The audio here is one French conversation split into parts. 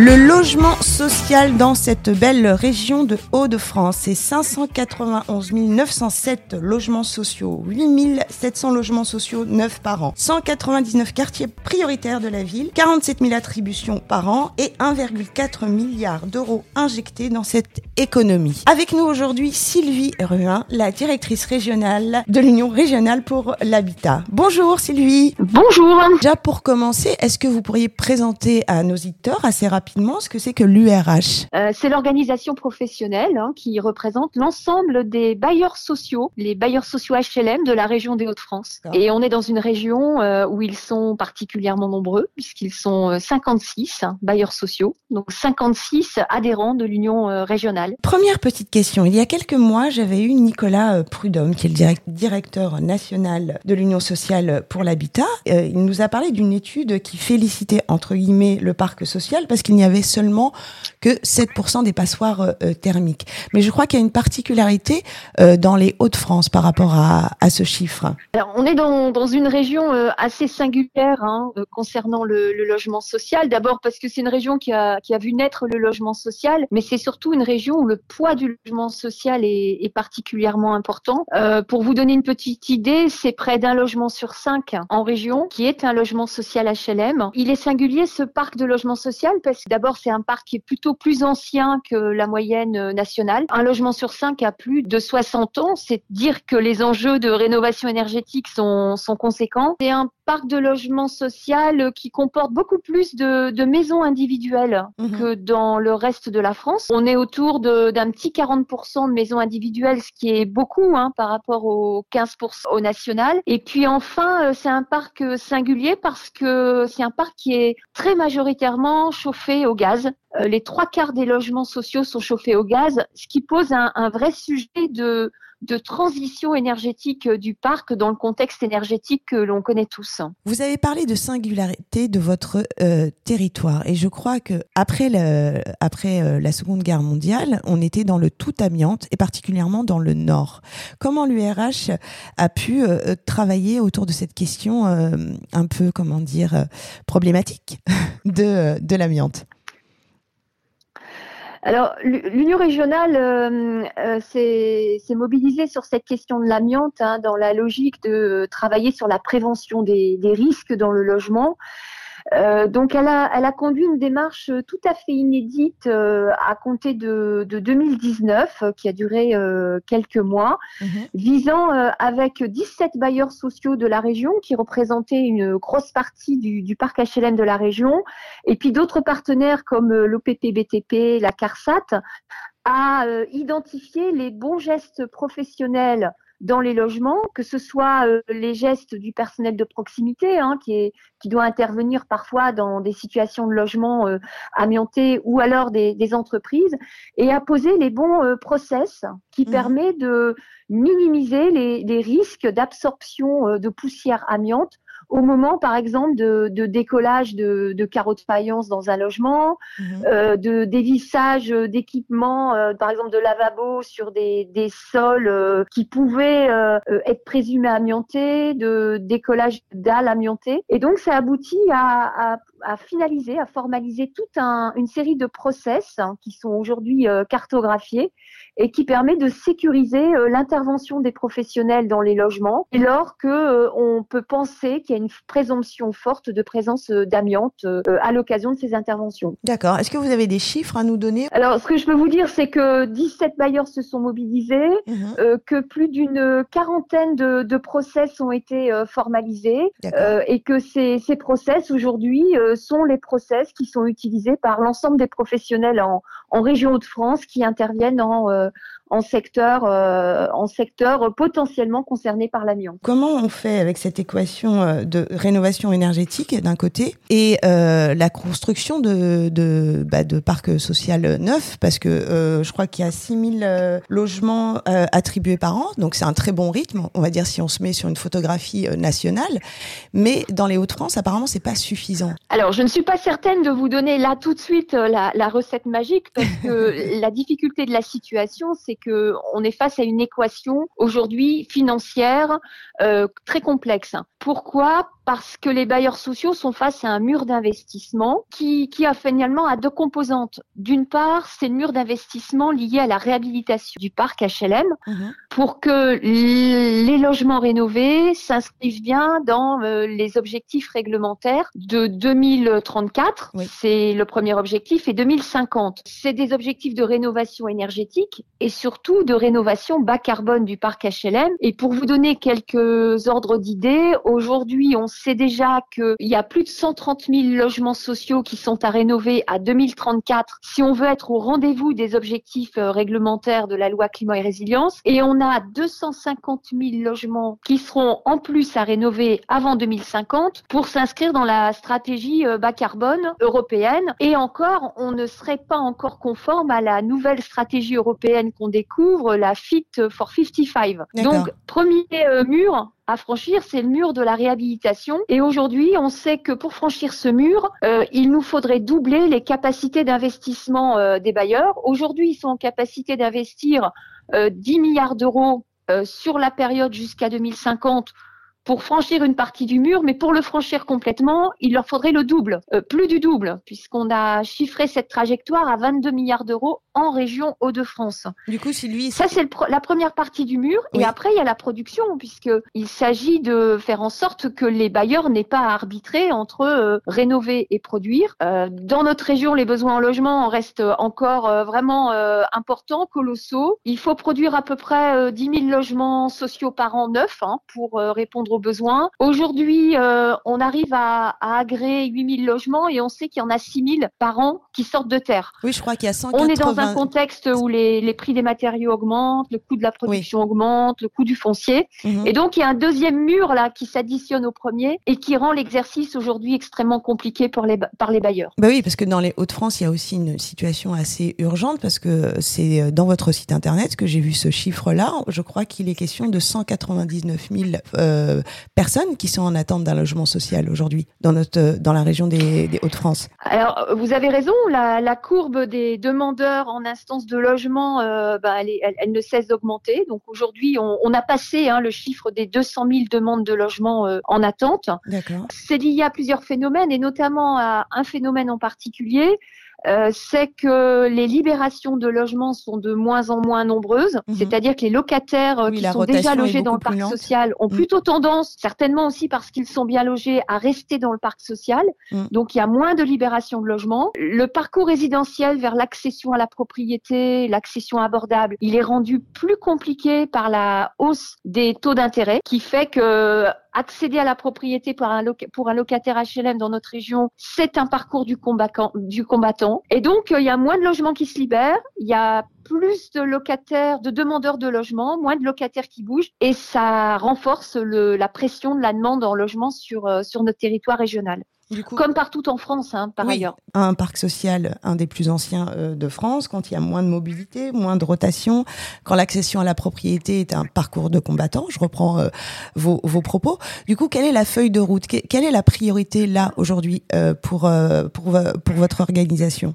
Le logement social dans cette belle région de Hauts-de-France, c'est 591 907 logements sociaux, 8 700 logements sociaux neufs par an, 199 quartiers prioritaires de la ville, 47 000 attributions par an et 1,4 milliard d'euros injectés dans cette économie. Avec nous aujourd'hui Sylvie Ruin, la directrice régionale de l'Union régionale pour l'habitat. Bonjour Sylvie. Bonjour. Déjà pour commencer, est-ce que vous pourriez présenter à nos auditeurs assez rapidement ce que c'est que l'URH. Euh, c'est l'organisation professionnelle hein, qui représente l'ensemble des bailleurs sociaux, les bailleurs sociaux HLM de la région des Hauts-de-France. Et on est dans une région euh, où ils sont particulièrement nombreux, puisqu'ils sont 56 euh, hein, bailleurs sociaux, donc 56 adhérents de l'Union euh, régionale. Première petite question. Il y a quelques mois, j'avais eu Nicolas Prudhomme, qui est le directeur national de l'Union sociale pour l'habitat. il nous a parlé d'une étude qui félicitait, entre guillemets, le parc social parce qu'il n'y avait seulement que 7% des passoires euh, euh, thermiques. Mais je crois qu'il y a une particularité euh, dans les Hauts-de-France par rapport à, ce chiffre. On est dans, une région assez singulière hein, concernant le, logement social. D'abord parce que c'est une région qui a, qui a vu naître le logement social, mais c'est surtout une région où le poids du logement social est, est particulièrement important. Pour vous donner une petite idée, c'est près d'un logement sur cinq en région qui est un logement social HLM. Il est singulier ce parc de logement social parce D'abord, c'est un parc qui est plutôt plus ancien que la moyenne euh, nationale. Un logement sur cinq a plus de 60 ans. C'est dire que les enjeux de rénovation énergétique sont, sont conséquents. C'est un parc de logement social qui comporte beaucoup plus de, de maisons individuelles mhm. que dans le reste de la France. On est autour d'un petit 40% de maisons individuelles, ce qui est beaucoup hein, par rapport aux 15% au national. Et puis enfin, euh, c'est un parc singulier parce que c'est un parc qui est très majoritairement chauffé au gaz. Euh, les trois quarts des logements sociaux sont chauffés au gaz, ce qui pose un, vrai sujet de, transition énergétique euh, du parc dans le contexte énergétique que l'on connaît tous. Vous avez parlé de singularité de votre euh, territoire et je crois que après, après la Seconde Guerre mondiale, on était dans le tout amiante et particulièrement dans le Nord. Comment l'URH a pu travailler autour de cette question un peu, comment dire, problématique de, de l'amiante? Alors, l'Union régionale euh, euh, s'est mobilisée sur cette question de l'amiante hein, dans la logique de travailler sur la prévention des risques dans le logement donc elle a, elle a conduit une démarche tout à fait inédite euh, à compter de, de 2019, euh, qui a duré quelques mois, mhm. visant avec 17 bailleurs sociaux de la région, qui représentaient une grosse partie du, du parc HLM de la région, et puis d'autres partenaires comme l'OPP-BTP, la CARSAT, à identifier les bons gestes professionnels dans les logements, que ce soit euh, les gestes du personnel de proximité, hein, qui, est, qui doit intervenir parfois dans des situations de logement euh, amiantés ou alors des, des, entreprises, et à poser les bons euh, process qui mmh. permet de minimiser les, les risques d'absorption euh, de poussière amiante au moment, par exemple, de, de décollage de, de, carreaux de faïence dans un logement, mhm. euh, de dévissage d'équipements, euh, par exemple de lavabo sur des, des sols euh, qui pouvaient être présumés amiantés, de décollage dalles amiantées. Et donc, ça aboutit à, à, à finaliser, à formaliser toute un, une série de process hein, qui sont aujourd'hui cartographiés et qui permet de sécuriser l'intervention des professionnels dans les logements, dès lors que on peut penser qu'il y a une présomption forte de présence euh, d'amiante euh, à l'occasion de ces interventions. D'accord. Est-ce que vous avez des chiffres à nous donner? Alors, ce que je peux vous dire, c'est que 17 bailleurs se sont mobilisés, mhm. euh, que plus d'une quarantaine de, de, process ont été formalisés et que ces, ces process aujourd'hui sont les process qui sont utilisés par l'ensemble des professionnels en, en région Hauts-de-France qui interviennent en en secteur, euh, en secteur potentiellement concerné par l'amiante. Comment on fait avec cette équation euh, de rénovation énergétique d'un côté et euh, la construction de, de, bah, de parcs sociaux neufs? Parce que euh, je crois qu'il y a 6000 euh, logements attribués par an, donc c'est un très bon rythme, on va dire si on se met sur une photographie nationale. Mais dans les Hauts-de-France, apparemment, c'est pas suffisant. Alors, je ne suis pas certaine de vous donner là tout de suite la, la recette magique parce que la difficulté de la situation, c'est que on est face à une équation aujourd'hui financière euh, très complexe. Pourquoi? Parce que les bailleurs sociaux sont face à un mur d'investissement qui, qui a finalement à deux composantes. D'une part, c'est le mur d'investissement lié à la réhabilitation du parc HLM mhm. pour que les logements rénovés s'inscrivent bien dans euh, les objectifs réglementaires de 2034. C'est le premier objectif et 2050. C'est des objectifs de rénovation énergétique et surtout de rénovation bas carbone du parc HLM. Et pour vous donner quelques ordres d'idées, aujourd'hui, on sait déjà qu'il y a plus de 130 000 logements sociaux qui sont à rénover à 2034 si on veut être au rendez-vous des objectifs euh, réglementaires de la loi climat et résilience. Et on a 250 000 logements qui seront en plus à rénover avant 2050 pour s'inscrire dans la stratégie euh, bas carbone européenne. Et encore, on ne serait pas encore conforme à la nouvelle stratégie européenne qu'on découvre, la Fit for 55. Donc, premier euh, mur, à franchir, c'est le mur de la réhabilitation. Et aujourd'hui, on sait que pour franchir ce mur, euh, il nous faudrait doubler les capacités d'investissement euh, des bailleurs. Aujourd'hui, ils sont en capacité d'investir 10 milliards d'euros sur la période jusqu'à 2050 pour franchir une partie du mur, mais pour le franchir complètement, il leur faudrait le double, euh, plus du double, puisqu'on a chiffré cette trajectoire à 22 milliards d'euros en région Hauts-de-France. Du coup, si lui, ça c'est la première partie du mur, et après il y a la production, puisque il s'agit de faire en sorte que les bailleurs n'aient pas à arbitrer entre euh, rénover et produire. Euh, dans notre région, les besoins en logement restent encore vraiment importants, colossaux. Il faut produire à peu près 10 000 logements sociaux par an neufs hein, pour répondre aux besoins. Aujourd'hui, euh, on arrive à, à agréer 8000 logements et on sait qu'il y en a 6000 par an qui sortent de terre. Oui, je crois qu'il y a 180... On est dans un contexte où les, les, prix des matériaux augmentent, le coût de la production augmente, le coût du foncier. Mhm. Et donc, il y a un deuxième mur là qui s'additionne au premier et qui rend l'exercice aujourd'hui extrêmement compliqué pour les, par les bailleurs. Bah oui, parce que dans les Hauts-de-France, il y a aussi une situation assez urgente parce que c'est dans votre site internet que j'ai vu ce chiffre-là. Je crois qu'il est question de 199 000 euh, personnes qui sont en attente d'un logement social aujourd'hui dans notre dans la région des, Hauts-de-France. Alors vous avez raison, la, courbe des demandeurs en instance de logement, euh, bah, elle, ne cesse d'augmenter. Donc aujourd'hui, on, a passé hein, le chiffre des 200 000 demandes de logement euh, en attente. C'est lié à plusieurs phénomènes et notamment à un phénomène en particulier euh, c'est que les libérations de logements sont de moins en moins nombreuses, mhm. c'est-à-dire que les locataires euh, qui sont déjà logés dans le parc social ont mhm. plutôt tendance, certainement aussi parce qu'ils sont bien logés, à rester dans le parc social. Mhm. Donc il y a moins de libération de logements. Le parcours résidentiel vers l'accession à la propriété, l'accession abordable, il est rendu plus compliqué par la hausse des taux d'intérêt, qui fait que accéder à la propriété pour un, locataire HLM dans notre région, c'est un parcours du combattant. Et donc, euh, il y a moins de logements qui se libèrent, il y a plus de locataires, de demandeurs de logement, moins de locataires qui bougent, et ça renforce la pression de la demande en logement sur, euh, sur notre territoire régional. Comme partout en France, hein, par ailleurs. Un parc social, un des plus anciens euh, de France, quand il y a moins de mobilité, moins de rotation, quand l'accession à la propriété est un parcours de combattant. Je reprends euh, vos, vos, propos. Du coup, quelle est la feuille de route? Quelle est la priorité là aujourd'hui euh, pour, pour, pour votre organisation?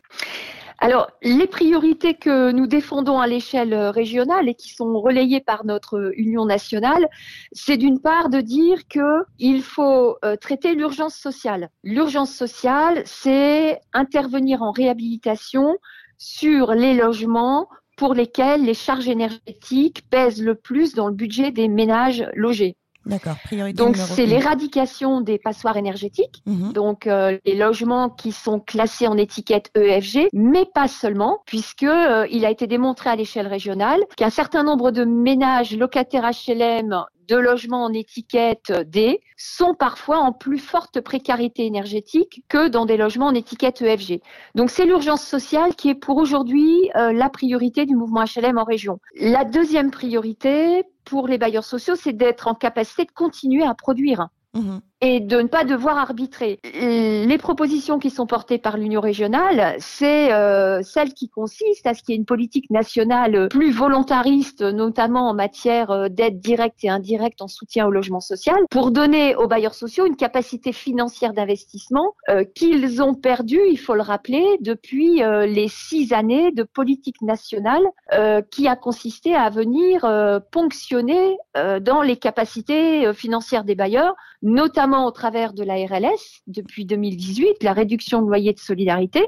Alors, les priorités que nous défendons à l'échelle régionale et qui sont relayées par notre Union nationale, c'est d'une part de dire qu'il faut euh, traiter l'urgence sociale. L'urgence sociale, c'est intervenir en réhabilitation sur les logements pour lesquels les charges énergétiques pèsent le plus dans le budget des ménages logés. D'accord. Priorité donc c'est l'éradication des passoires énergétiques, mhm. donc euh, les logements qui sont classés en étiquette EFG, mais pas seulement, puisque euh, il a été démontré à l'échelle régionale qu'un certain nombre de ménages locataires HLM de logements en étiquette D sont parfois en plus forte précarité énergétique que dans des logements en étiquette EFG. Donc c'est l'urgence sociale qui est pour aujourd'hui euh, la priorité du mouvement HLM en région. La deuxième priorité pour les bailleurs sociaux, c'est d'être en capacité de continuer à produire. Mmh et de ne pas devoir arbitrer. Les propositions qui sont portées par l'Union régionale, c'est euh, celle qui consiste à ce qu'il y ait une politique nationale plus volontariste, notamment en matière euh, d'aide directe et indirecte en soutien au logement social, pour donner aux bailleurs sociaux une capacité financière d'investissement euh, qu'ils ont perdue, il faut le rappeler, depuis les six années de politique nationale qui a consisté à venir ponctionner dans les capacités financières des bailleurs, notamment au travers de la RLS depuis 2018, la réduction de loyer de solidarité,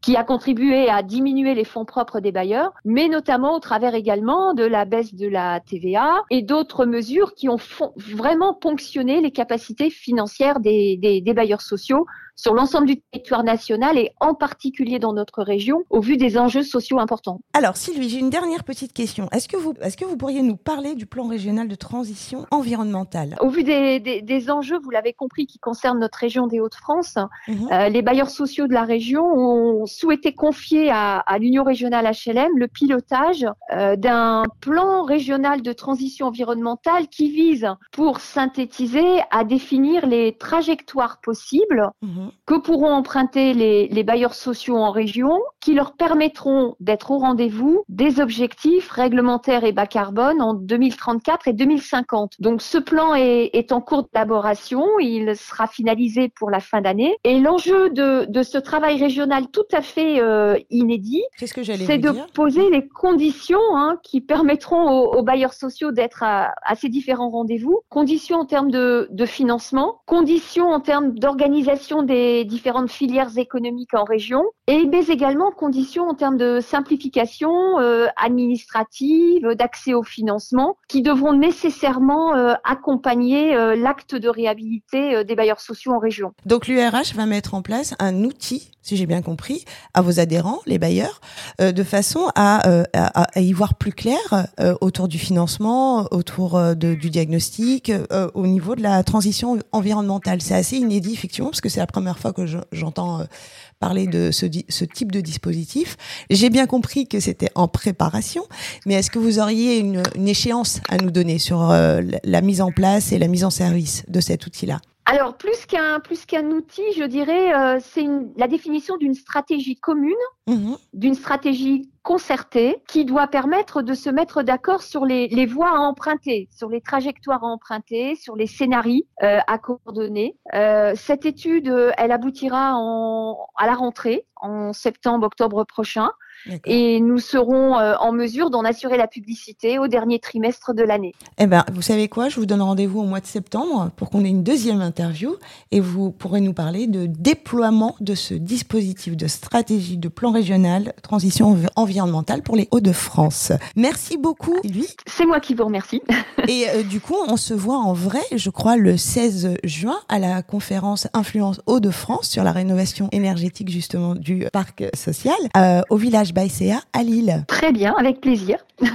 qui a contribué à diminuer les fonds propres des bailleurs, mais notamment au travers également de la baisse de la TVA et d'autres mesures qui ont vraiment ponctionné les capacités financières des, des bailleurs sociaux sur l'ensemble du territoire national et en particulier dans notre région au vu des enjeux sociaux importants. Alors Sylvie, j'ai une dernière petite question. Est-ce que vous, est-ce que vous pourriez nous parler du plan régional de transition environnementale? Au vu des, des, des enjeux, vous l'avez compris, qui concernent notre région des Hauts-de-France, mhm. euh, les bailleurs sociaux de la région ont souhaité confier à, à l'Union régionale HLM le pilotage euh, d'un plan régional de transition environnementale qui vise, pour synthétiser, à définir les trajectoires possibles mhm que pourront emprunter les, les, bailleurs sociaux en région, qui leur permettront d'être au rendez-vous des objectifs réglementaires et bas carbone en 2034 et 2050. Donc ce plan est, est en cours d'élaboration, il sera finalisé pour la fin d'année. Et l'enjeu de, de, ce travail régional tout à fait euh, inédit, c'est de poser les conditions hein, qui permettront aux, aux, bailleurs sociaux d'être à, à, ces différents rendez-vous. Conditions en termes de, de financement, conditions en termes d'organisation des différentes filières économiques en région, et mais également conditions en termes de simplification euh, administrative, d'accès au financement, qui devront nécessairement euh, accompagner euh, l'acte de réhabilité des bailleurs sociaux en région. Donc l'URH va mettre en place un outil, si j'ai bien compris, à vos adhérents, les bailleurs, de façon à, à, y voir plus clair autour du financement, autour de, du diagnostic, au niveau de la transition environnementale. C'est assez inédit effectivement parce que c'est la première fois que j'entends euh, parler de ce, ce, type de dispositif. J'ai bien compris que c'était en préparation, mais est-ce que vous auriez une, une, échéance à nous donner sur euh, la mise en place et la mise en service de cet outil-là? Alors, plus qu'un plus qu'un outil, je dirais, euh, c'est la définition d'une stratégie commune, mmh d'une stratégie concertée, qui doit permettre de se mettre d'accord sur les, les, voies à emprunter, sur les trajectoires à emprunter, sur les scénarios euh, à coordonner. Euh, cette étude, elle aboutira en, à la rentrée, en septembre-octobre prochain. Et nous serons euh, en mesure d'en assurer la publicité au dernier trimestre de l'année. Eh ben, vous savez quoi? Je vous donne rendez-vous au mois de septembre pour qu'on ait une deuxième interview et vous pourrez nous parler de déploiement de ce dispositif de stratégie de plan régional transition environnementale pour les Hauts-de-France. Merci beaucoup, lui. C'est moi qui vous remercie. et euh, du coup, on se voit en vrai, je crois, le 16 juin à la conférence Influence Hauts-de-France sur la rénovation énergétique justement du parc social euh, au village Baïséa à Lille. Très bien, avec plaisir.